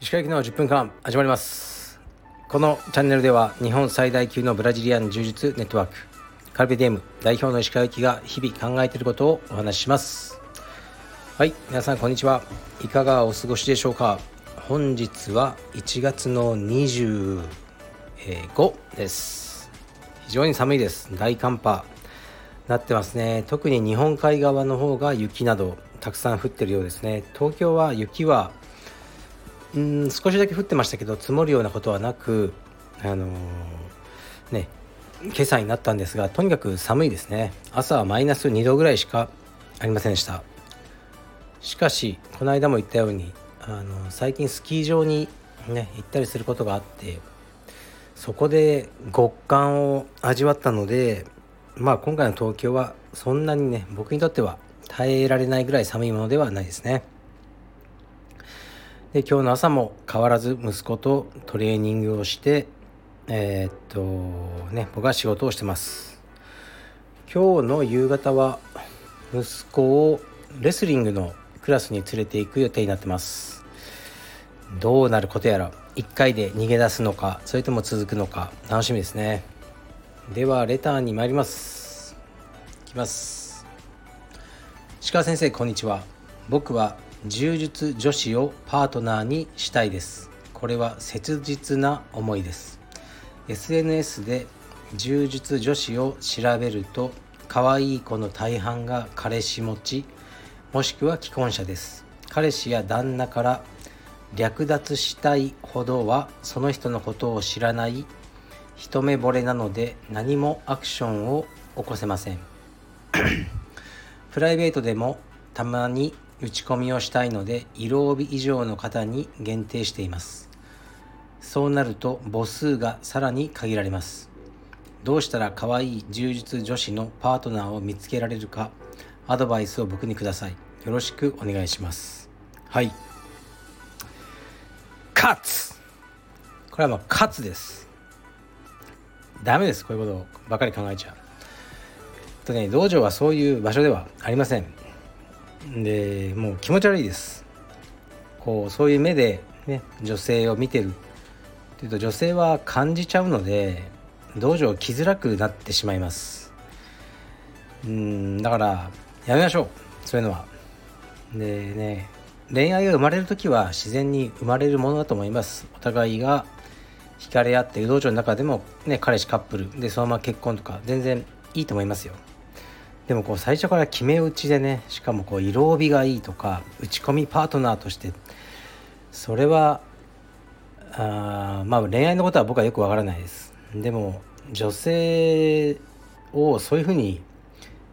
石川行きの10分間始まりますこのチャンネルでは日本最大級のブラジリアン柔術ネットワークカルビディム代表の石川行きが日々考えていることをお話しします。はい皆さんこんにちは。いかがお過ごしでしょうか？本日は1月の25です。非常に寒いです。大寒波。なってますね。特に日本海側の方が雪などたくさん降ってるようですね。東京は雪はうん少しだけ降ってましたけど積もるようなことはなくあのー、ね今朝になったんですがとにかく寒いですね。朝はマイナス2度ぐらいしかありませんでした。しかしこの間も言ったようにあの最近スキー場にね行ったりすることがあってそこで極寒を味わったのでまあ今回の東京はそんなにね僕にとっては耐えられないぐらい寒いものではないですね。で今日の朝も変わらず息子とトレーニングをしてえー、っとね僕は仕事をしてます。今日の夕方は息子をレスリングのクラスに連れて行く予定になってます。どうなることやら1回で逃げ出すのかそれとも続くのか楽しみですね。ではレターに参ります。いきます。鹿先生こんにちは。僕は柔術女子をパートナーにしたいです。これは切実な思いです。SNS で柔術女子を調べると可愛い子の大半が彼氏持ちもしくは既婚者です。彼氏や旦那から略奪したいほどはその人のことを知らない一目惚れなので何もアクションを起こせません。プライベートでもたまに打ち込みをしたいので色帯以上の方に限定しています。そうなると母数がさらに限られます。どうしたら可愛い柔術女子のパートナーを見つけられるかアドバイスを僕にください。よろしくお願いします。はい。勝つこれはもう勝つです。ダメですこういうことばかり考えちゃう。とね道場はそういう場所ではありません。でもう気持ち悪いです。こうそういう目でね女性を見てる。っていうと女性は感じちゃうので道場を来づらくなってしまいます。うんだからやめましょう。そういうのは。でね恋愛が生まれる時は自然に生まれるものだと思います。お互いが惹かれ合って道場の中でもね彼氏カップルでそのまま結婚とか全然いいと思いますよ。でもこう最初から決め打ちでねしかもこう色帯がいいとか打ち込みパートナーとしてそれはあまあ恋愛のことは僕はよくわからないです。でも女性をそういうふうに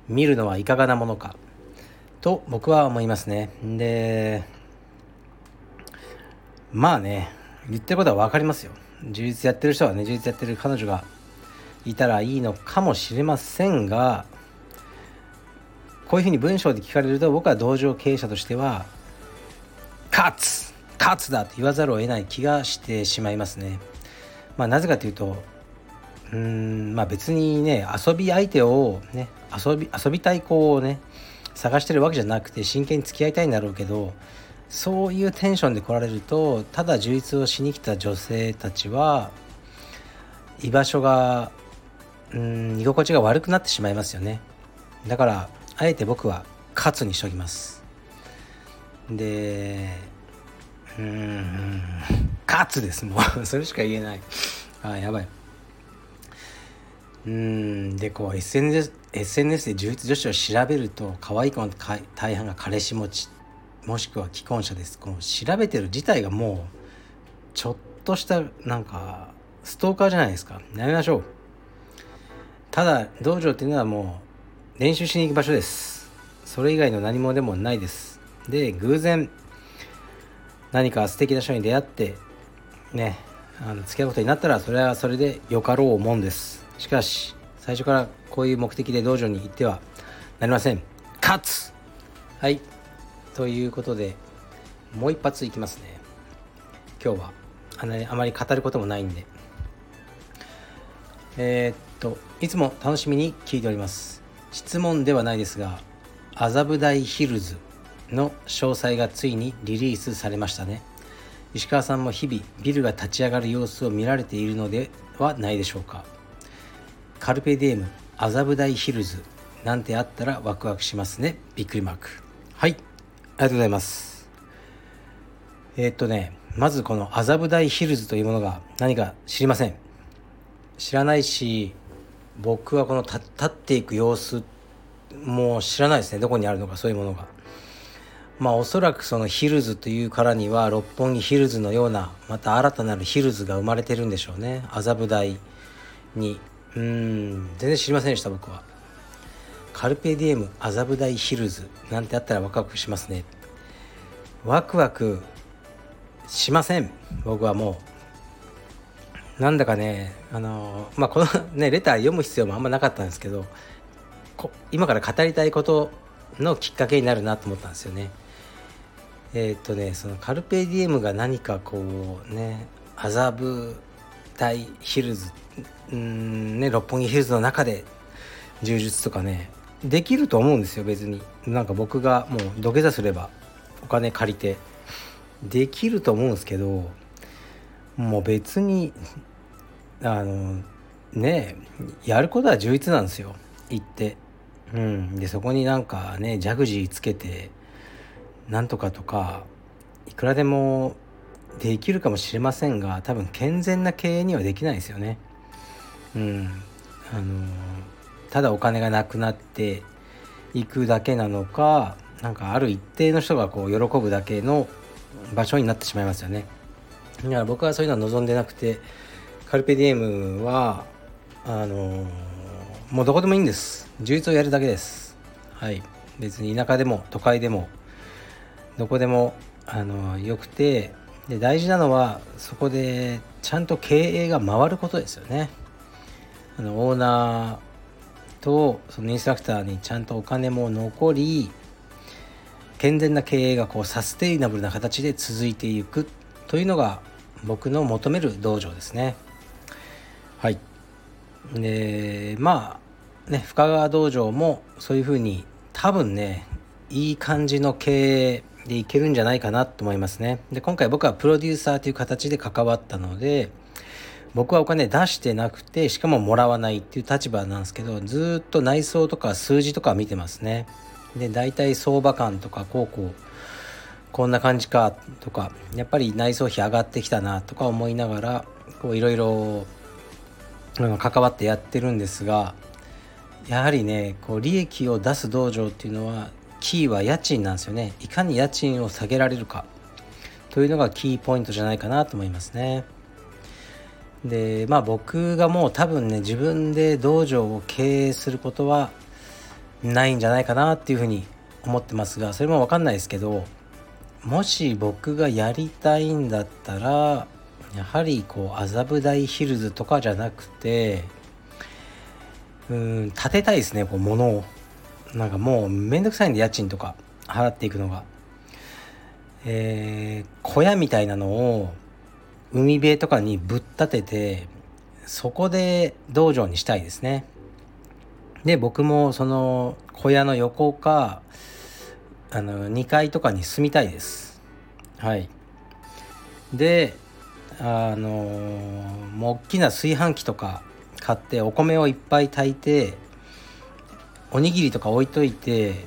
見るのはいかがなものかと僕は思いますね。でまあね言ってることは分かりますよ。充実やってる人はね充実やってる彼女がいたらいいのかもしれませんがこういうふうに文章で聞かれると僕は道場経営者としては勝つ勝つだと言わざるを得ない気がしてしまいますね。まあ、なぜかというとうんまあ別にね遊び相手をね遊び遊びたい子をね探してるわけじゃなくて真剣に付き合いたいんだろうけどそういうテンションで来られるとただ充実をしに来た女性たちは居場所がうん居心地が悪くなってしまいますよね。だからあえて僕は勝つにしときます。でうん勝つですもう。それしか言えない。あやばい。うんでこう SNS, SNS で充実女子を調べると可愛い子の大半が彼氏持ちもしくは既婚者です。この調べてる自体がもうちょっとしたなんかストーカーじゃないですか。やめましょう。ただ道場っていうのはもう練習しに行く場所です。それ以外の何もでもないです。で偶然何か素敵な人に出会ってねあの付き合うことになったらそれはそれでよかろうもんです。しかし最初からこういう目的で道場に行ってはなりません。勝つ!はい。ということでもう一発いきますね。今日は。あまり語ることもないんで。えー、っといつも楽しみに聞いております。質問ではないですが麻布台ヒルズの詳細がついにリリースされましたね。石川さんも日々ビルが立ち上がる様子を見られているのではないでしょうか。カルペディエム麻布台ヒルズなんてあったらワクワクしますね。びっくりマーク。はい。ありがとうございます。えー、っとねまずこの麻布台ヒルズというものが何か知りません。知らないし僕はこの立っていく様子もう知らないですね。どこにあるのかそういうものが。まあおそらくそのヒルズというからには六本木ヒルズのようなまた新たなるヒルズが生まれてるんでしょうね。麻布台に。うん全然知りませんでした僕は。カルペディエム麻布台ヒルズなんてあったらワクワクしますね。ワクワクしません。僕はもう。なんだかねあのまあこのねレター読む必要もあんまなかったんですけど今から語りたいことのきっかけになるなと思ったんですよね。えっ、とねそのカルペディエムが何かこうね麻布台ヒルズうんね六本木ヒルズの中で柔術とかねできると思うんですよ別に。なんか僕がもう土下座すればお金借りて。できると思うんですけどもう別にあのねやることは充実なんですよ。行って。うん。でそこになんかねジャグジーつけてなんとかとかいくらでもできるかもしれませんが多分健全な経営にはできないですよね。うん。あのただお金がなくなっていくだけなのかなんかある一定の人がこう喜ぶだけの場所になってしまいますよね。だから僕はそういうのは望んでなくてカルペディエムはあのもうどこでもいいんです。充実をやるだけです。はい。別に田舎でも都会でもどこでもあのよくてで大事なのはそこでちゃんと経営が回ることですよね。あのオーナーとそのインストラクターにちゃんとお金も残り健全な経営がこうサステイナブルな形で続いていくというのが僕の求める道場ですね。はい。でまあね深川道場もそういうふうに多分ねいい感じの経営でいけるんじゃないかなと思いますね。で今回僕はプロデューサーという形で関わったので僕はお金出してなくてしかももらわないっていう立場なんですけどずっと内装とか数字とか見てますね。で大体相場感とかこうこうこんな感じかとかやっぱり内装費上がってきたなとか思いながらこういろいろ関わってやってるんですがやはりねこう利益を出す道場っていうのはキーは家賃なんですよねいかに家賃を下げられるかというのがキーポイントじゃないかなと思いますねでまあ僕がもう多分ね自分で道場を経営することはないんじゃないかなっていうふうに思ってますがそれも分かんないですけどもし僕がやりたいんだったらやはりこう麻布台ヒルズとかじゃなくてうん建てたいですねこう物を。なんかもうめんどくさいんで家賃とか払っていくのが。えー、小屋みたいなのを海辺とかにぶっ立ててそこで道場にしたいですね。で僕もその小屋の横かあの2階とかに住みたいです。はい。であのもう大きな炊飯器とか買ってお米をいっぱい炊いておにぎりとか置いといて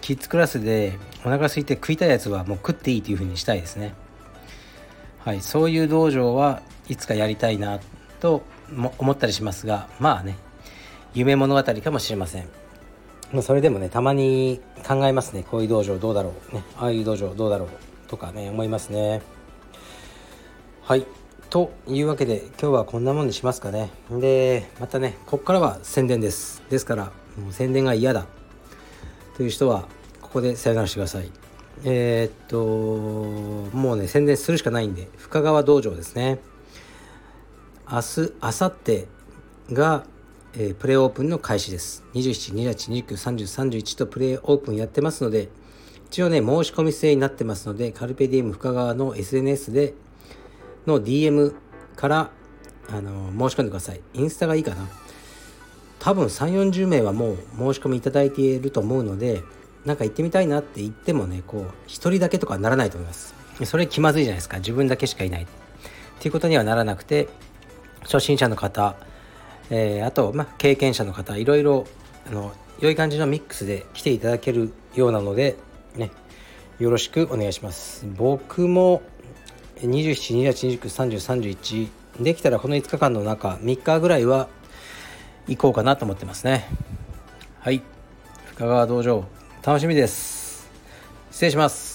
キッズクラスでお腹空いて食いたいやつはもう食っていいというふうにしたいですね。はいそういう道場はいつかやりたいなと思ったりしますがまあね夢物語かもしれません。それでもねたまに考えますね。こういう道場どうだろう。ねああいう道場どうだろうとかね思いますね。はいというわけで今日はこんなもんにしますかね。でまたねこっからは宣伝です。ですからもう宣伝が嫌だ。という人はここでさよならしてください。えー、っともうね宣伝するしかないんで深川道場ですね。明日明後日が、えー、プレイオープンの開始です。27、28、29、30、31とプレイオープンやってますので一応ね申し込み制になってますのでカルペディウム深川の SNS での DM からあの申し込んでください。インスタがいいかな。多分3 4 0名はもう申し込みいただいていると思うのでなんか行ってみたいなって言ってもねこう1人だけとかならないと思います。それ気まずいじゃないですか。自分だけしかいないって。いうことにはならなくて初心者の方、えー、あと、まあ、経験者の方いろいろあの良い感じのミックスで来ていただけるようなのでねよろしくお願いします。僕も27、28、29、30、31できたらこの5日間の中3日ぐらいは行こうかなと思ってますね。はい。深川道場。楽しみです。失礼します。